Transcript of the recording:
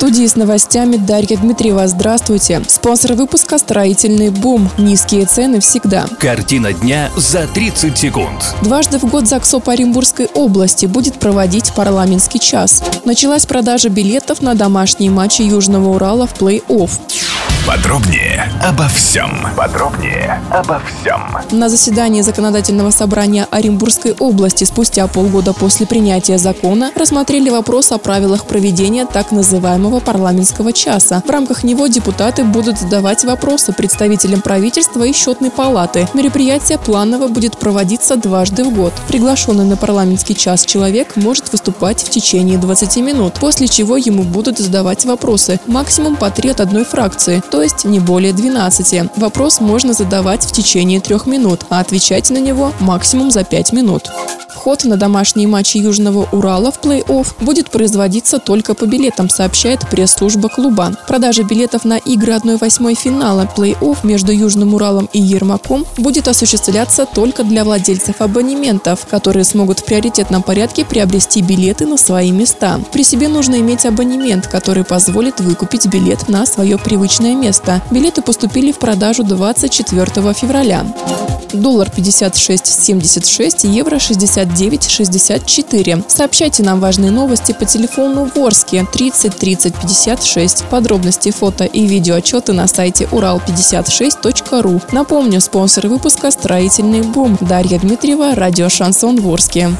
Студии с новостями Дарья Дмитриева. Здравствуйте. Спонсор выпуска «Строительный бум». Низкие цены всегда. Картина дня за 30 секунд. Дважды в год ЗАГСОП Оренбургской области будет проводить парламентский час. Началась продажа билетов на домашние матчи Южного Урала в плей-офф. Подробнее обо всем. Подробнее обо всем. На заседании Законодательного собрания Оренбургской области спустя полгода после принятия закона рассмотрели вопрос о правилах проведения так называемого парламентского часа. В рамках него депутаты будут задавать вопросы представителям правительства и счетной палаты. Мероприятие планово будет проводиться дважды в год. Приглашенный на парламентский час человек может выступать в течение 20 минут, после чего ему будут задавать вопросы, максимум по три от одной фракции, то есть не более 12. Вопрос можно задавать в течение трех минут, а отвечать на него максимум за 5 минут. Вход на домашние матчи Южного Урала в плей-офф будет производиться только по билетам, сообщает пресс-служба клуба. Продажа билетов на игры 1-8 финала плей-офф между Южным Уралом и Ермаком будет осуществляться только для владельцев абонементов, которые смогут в приоритетном порядке приобрести билеты на свои места. При себе нужно иметь абонемент, который позволит выкупить билет на свое привычное место. Билеты поступили в продажу 24 февраля. Доллар 56.76, евро 69.64. Сообщайте нам важные новости по телефону Ворске 30 30 56. Подробности фото и видеоотчеты на сайте урал56.ру. Напомню, спонсор выпуска «Строительный бум». Дарья Дмитриева, радио «Шансон Ворске».